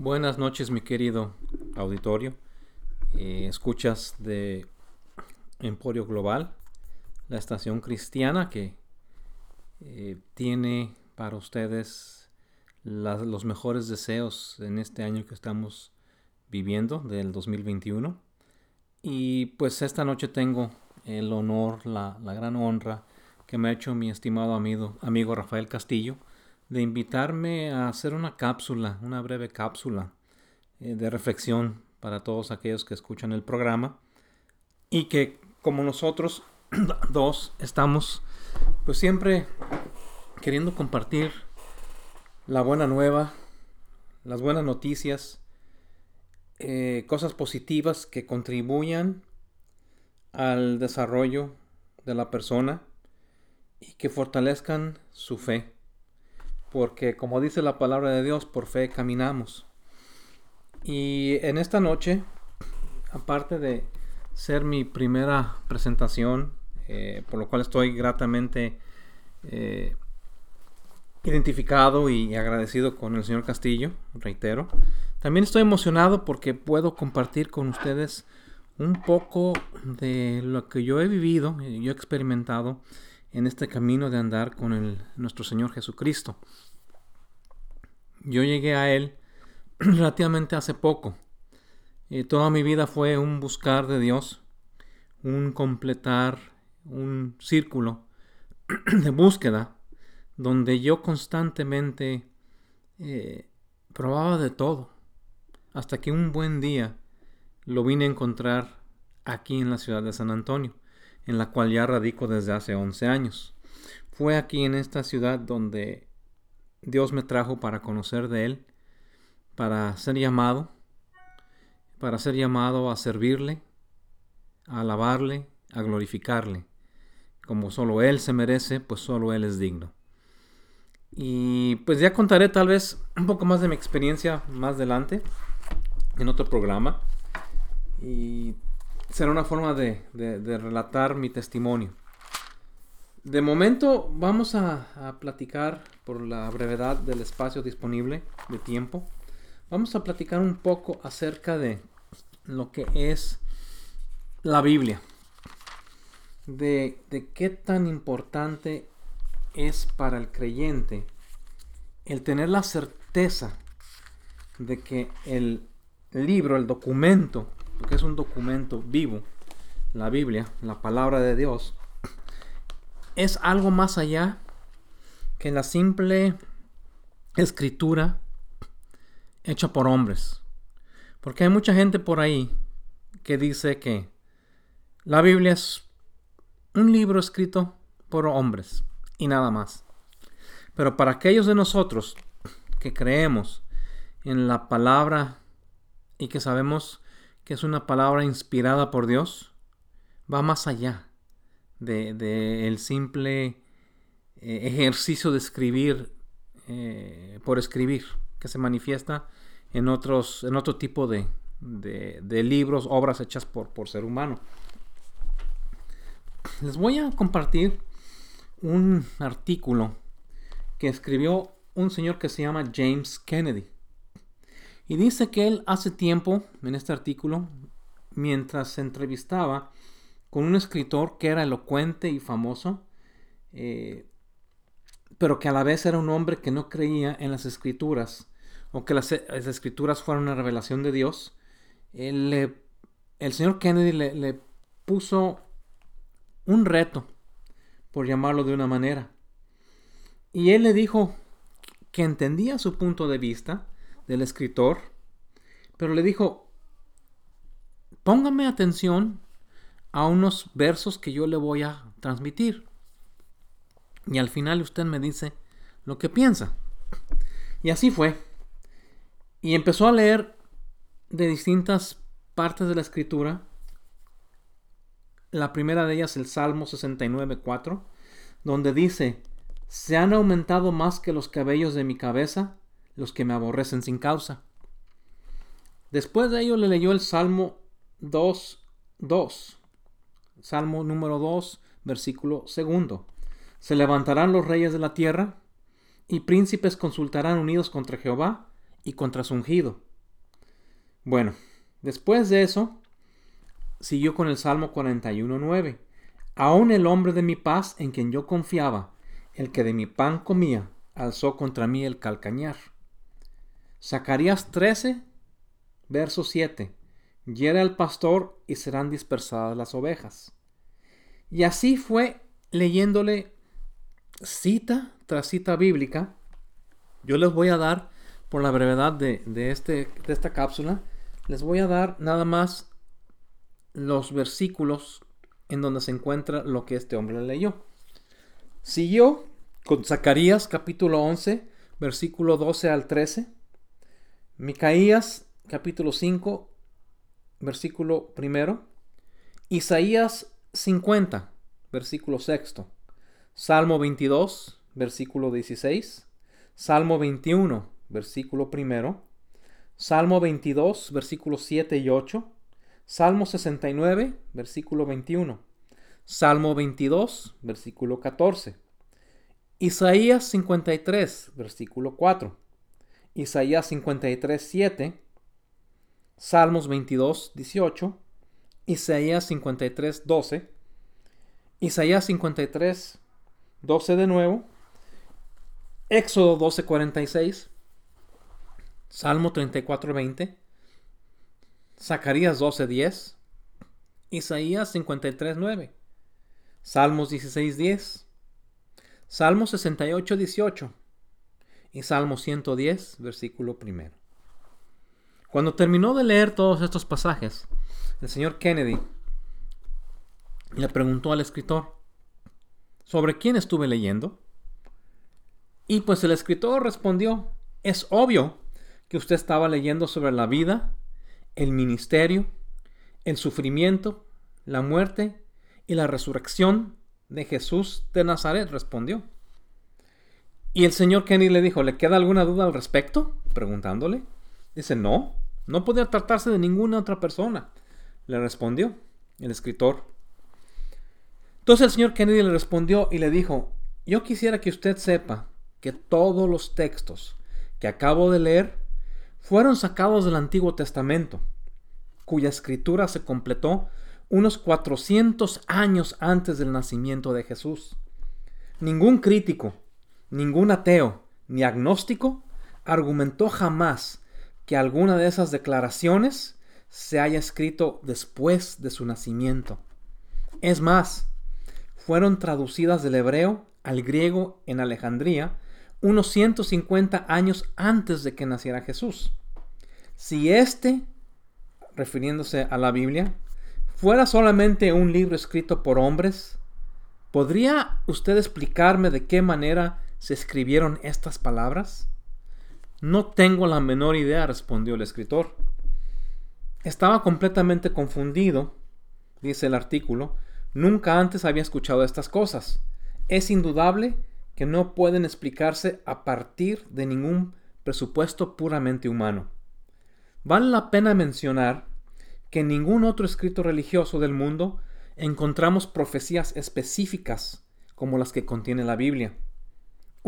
Buenas noches, mi querido auditorio. Eh, escuchas de Emporio Global, la estación cristiana que eh, tiene para ustedes los mejores deseos en este año que estamos viviendo, del 2021. Y pues esta noche tengo el honor, la, la gran honra que me ha hecho mi estimado amigo, amigo Rafael Castillo de invitarme a hacer una cápsula, una breve cápsula eh, de reflexión para todos aquellos que escuchan el programa y que como nosotros dos estamos pues siempre queriendo compartir la buena nueva, las buenas noticias, eh, cosas positivas que contribuyan al desarrollo de la persona y que fortalezcan su fe porque como dice la palabra de Dios, por fe caminamos. Y en esta noche, aparte de ser mi primera presentación, eh, por lo cual estoy gratamente eh, identificado y agradecido con el señor Castillo, reitero. También estoy emocionado porque puedo compartir con ustedes un poco de lo que yo he vivido, yo he experimentado en este camino de andar con nuestro Señor Jesucristo. Yo llegué a Él relativamente hace poco. y toda mi vida fue un buscar de Dios, un completar un círculo de búsqueda donde yo constantemente eh, probaba de todo, hasta que un buen día lo vine a encontrar aquí en la ciudad de San Antonio en la cual ya radico desde hace 11 años. Fue aquí en esta ciudad donde Dios me trajo para conocer de Él, para ser llamado, para ser llamado a servirle, a alabarle, a glorificarle. Como solo Él se merece, pues solo Él es digno. Y pues ya contaré tal vez un poco más de mi experiencia más adelante en otro programa. Y será una forma de, relatar mi testimonio. De momento vamos a, platicar, por la brevedad del espacio disponible de tiempo, vamos a platicar un poco acerca de lo que es la Biblia. De, de, qué tan importante es para el creyente el tener la certeza de que el libro, el documento porque es un documento vivo, la Biblia, la palabra de Dios, es algo más allá que la simple escritura hecha por hombres. Porque hay mucha gente por ahí que dice que la Biblia es un libro escrito por hombres y nada más. Pero para aquellos de nosotros que creemos en la palabra y que sabemos que es una palabra inspirada por Dios, va más allá de, el simple eh, ejercicio de escribir eh, por escribir, que se manifiesta en, otros, en otro tipo de, de, libros, obras hechas por, por ser humano. Les voy a compartir un artículo que escribió un señor que se llama James Kennedy. Y dice que él hace tiempo, en este artículo, mientras se entrevistaba con un escritor que era elocuente y famoso, eh, pero que a la vez era un hombre que no creía en las escrituras, o que las, escrituras fueran una revelación de Dios, el señor Kennedy le, le puso un reto, por llamarlo de una manera. Y él le dijo que entendía su punto de vista, del escritor, pero le dijo, póngame atención a unos versos que yo le voy a transmitir. Y al final usted me dice lo que piensa. Y así fue. Y empezó a leer de distintas partes de la escritura. La primera de ellas, el Salmo 69.4, donde dice, se han aumentado más que los cabellos de mi cabeza los que me aborrecen sin causa. Después de ello le leyó el Salmo 2, 2. Salmo número 2, versículo segundo. Se levantarán los reyes de la tierra y príncipes consultarán unidos contra Jehová y contra su ungido. Bueno, después de eso, siguió con el Salmo 41.9. Aún el hombre de mi paz en quien yo confiaba, el que de mi pan comía, alzó contra mí el calcañar. Zacarías 13, verso 7. Hiera al pastor y serán dispersadas las ovejas. Y así fue leyéndole cita tras cita bíblica. Yo les voy a dar, por la brevedad de, este, de esta cápsula, les voy a dar nada más los versículos en donde se encuentra lo que este hombre leyó. Siguió con Zacarías capítulo 11, versículo 12 al 13. Micaías capítulo 5, versículo primero. Isaías 50, versículo sexto. Salmo 22, versículo 16. Salmo 21, versículo primero. Salmo 22, versículos 7 y 8. Salmo 69, versículo 21. Salmo 22, versículo 14. Isaías 53, versículo 4. Isaías 53, 7. Salmos 22, 18. Isaías 53, 12. Isaías 53, 12 de nuevo. Éxodo 12, 46. Salmo 34, 20. Zacarías 12:10, Isaías 53:9, Salmos 16:10, Salmos 68:18 y Salmo 110, versículo primero. Cuando terminó de leer todos estos pasajes, el señor Kennedy le preguntó al escritor, ¿sobre quién estuve leyendo? Y pues el escritor respondió, es obvio que usted estaba leyendo sobre la vida el ministerio, el sufrimiento, la muerte y la resurrección de Jesús de Nazaret, respondió. Y el señor Kenny le dijo, ¿le queda alguna duda al respecto? Preguntándole. Dice, no, no podía tratarse de ninguna otra persona. Le respondió el escritor. Entonces el señor Kennedy le respondió y le dijo, yo quisiera que usted sepa que todos los textos que acabo de leer fueron sacados del Antiguo Testamento, cuya escritura se completó unos 400 años antes del nacimiento de Jesús. Ningún crítico, ningún ateo, ni agnóstico argumentó jamás que alguna de esas declaraciones se haya escrito después de su nacimiento. Es más, fueron traducidas del hebreo al griego en Alejandría unos 150 años antes de que naciera Jesús. Si este, refiriéndose a la Biblia, fuera solamente un libro escrito por hombres, ¿podría usted explicarme de qué manera se escribieron estas palabras? No tengo la menor idea, respondió el escritor. Estaba completamente confundido, dice el artículo, nunca antes había escuchado estas cosas. Es indudable que no pueden explicarse a partir de ningún presupuesto puramente humano. Vale la pena mencionar que en ningún otro escrito religioso del mundo encontramos profecías específicas como las que contiene la Biblia.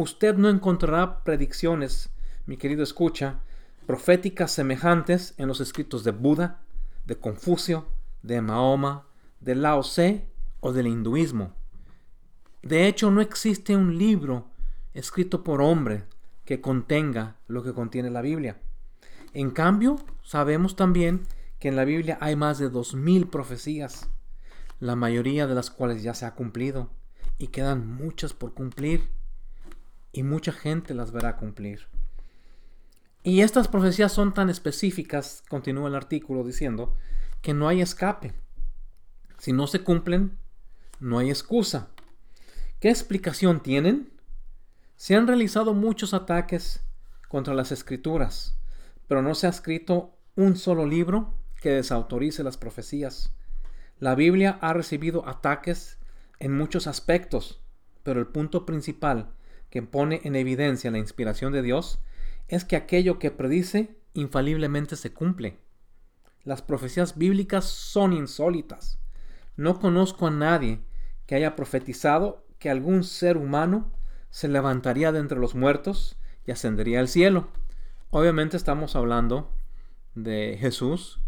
Usted no encontrará predicciones, mi querido escucha, proféticas semejantes en los escritos de Buda, de Confucio, de Mahoma, de Lao Tse o del hinduismo. De hecho, no existe un libro escrito por hombre que contenga lo que contiene la Biblia. En cambio, sabemos también que en la Biblia hay más de dos mil profecías, la mayoría de las cuales ya se ha cumplido, y quedan muchas por cumplir, y mucha gente las verá cumplir. Y estas profecías son tan específicas, continúa el artículo diciendo, que no hay escape. Si no se cumplen, no hay excusa. ¿Qué explicación tienen? Se han realizado muchos ataques contra las escrituras, pero no se ha escrito un solo libro que desautorice las profecías. La Biblia ha recibido ataques en muchos aspectos, pero el punto principal que pone en evidencia la inspiración de Dios es que aquello que predice infaliblemente se cumple. Las profecías bíblicas son insólitas. No conozco a nadie que haya profetizado que algún ser humano se levantaría de entre los muertos y ascendería al cielo. Obviamente estamos hablando de Jesús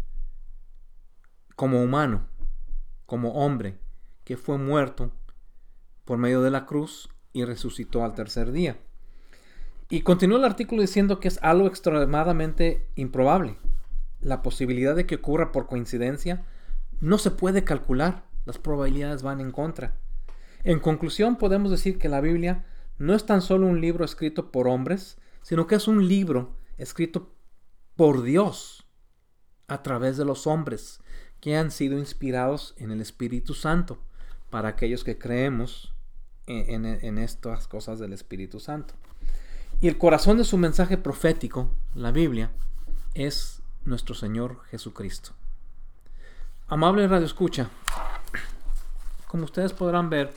como humano, como hombre, que fue muerto por medio de la cruz y resucitó al tercer día. Y continúa el artículo diciendo que es algo extremadamente improbable. La posibilidad de que ocurra por coincidencia no se puede calcular. Las probabilidades van en contra. En conclusión, podemos decir que la Biblia no es tan solo un libro escrito por hombres, sino que es un libro escrito por Dios a través de los hombres que han sido inspirados en el Espíritu Santo para aquellos que creemos en, estas cosas del Espíritu Santo. Y el corazón de su mensaje profético, la Biblia, es nuestro Señor Jesucristo. Amable Radio Escucha, como ustedes podrán ver,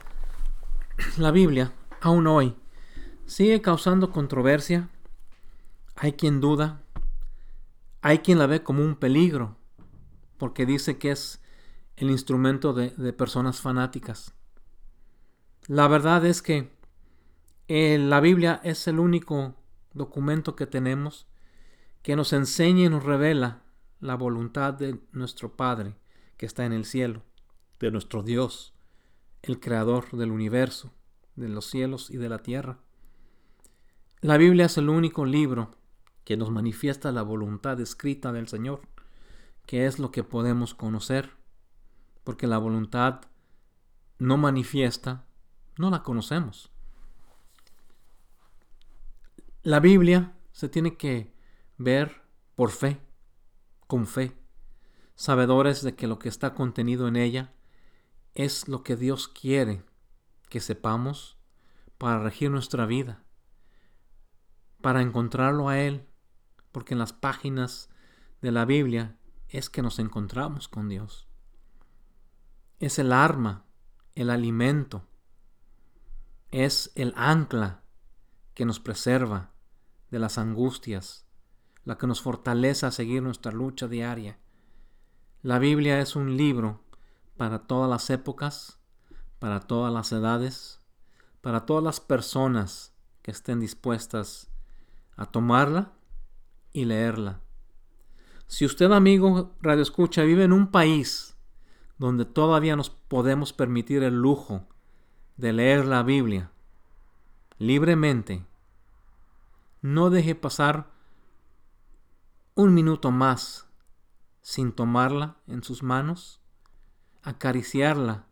la Biblia, aún hoy, sigue causando controversia. Hay quien duda, hay quien la ve como un peligro, porque dice que es el instrumento de, de personas fanáticas. La verdad es que eh, la Biblia es el único documento que tenemos que nos enseña y nos revela la voluntad de nuestro Padre que está en el cielo, de nuestro Dios, el creador del universo, de los cielos y de la tierra. La Biblia es el único libro que nos manifiesta la voluntad escrita del Señor, que es lo que podemos conocer, porque la voluntad no manifiesta no la conocemos. La Biblia se tiene que ver por fe, con fe, sabedores de que lo que está contenido en ella es lo que Dios quiere que sepamos para regir nuestra vida, para encontrarlo a Él, porque en las páginas de la Biblia es que nos encontramos con Dios. Es el arma, el alimento, es el ancla que nos preserva de las angustias, la que nos fortalece a seguir nuestra lucha diaria. La Biblia es un libro para todas las épocas, para todas las edades, para todas las personas que estén dispuestas a tomarla y leerla. Si usted, amigo Radio Escucha, vive en un país donde todavía nos podemos permitir el lujo de leer la Biblia libremente, no deje pasar un minuto más sin tomarla en sus manos, acariciarla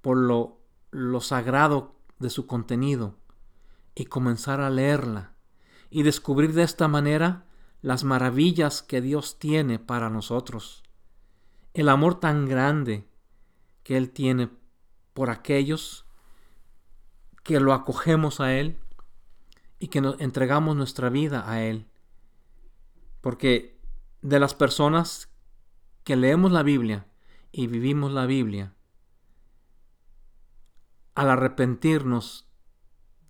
por lo, lo sagrado de su contenido y comenzar a leerla y descubrir de esta manera las maravillas que Dios tiene para nosotros, el amor tan grande que Él tiene por aquellos que lo acogemos a Él y que nos entregamos nuestra vida a Él. Porque de las personas que leemos la Biblia y vivimos la Biblia, al arrepentirnos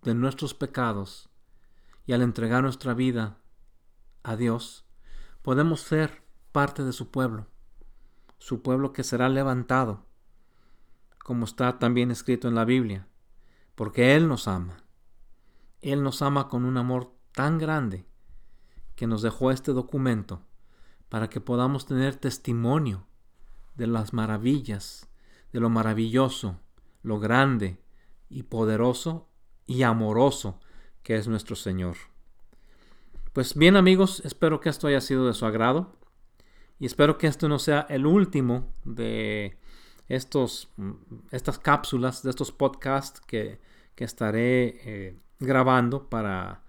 de nuestros pecados y al entregar nuestra vida a Dios, podemos ser parte de su pueblo, su pueblo que será levantado, como está también escrito en la Biblia porque Él nos ama. Él nos ama con un amor tan grande que nos dejó este documento para que podamos tener testimonio de las maravillas, de lo maravilloso, lo grande y poderoso y amoroso que es nuestro Señor. Pues bien amigos, espero que esto haya sido de su agrado y espero que esto no sea el último de estos, mm, estas cápsulas, de estos podcasts que, estaré eh, grabando para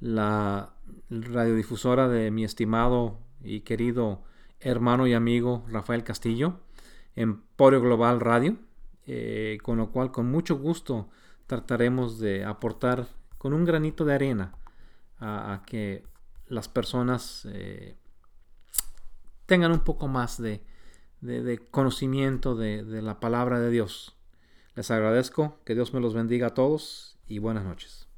la radiodifusora de mi estimado y querido hermano y amigo Rafael Castillo, Emporio Global Radio, eh, con lo cual con mucho gusto trataremos de aportar con un granito de arena a, que las personas eh, tengan un poco más de, de, conocimiento de, de la palabra de Dios. Les agradezco, que Dios me los bendiga a todos y buenas noches.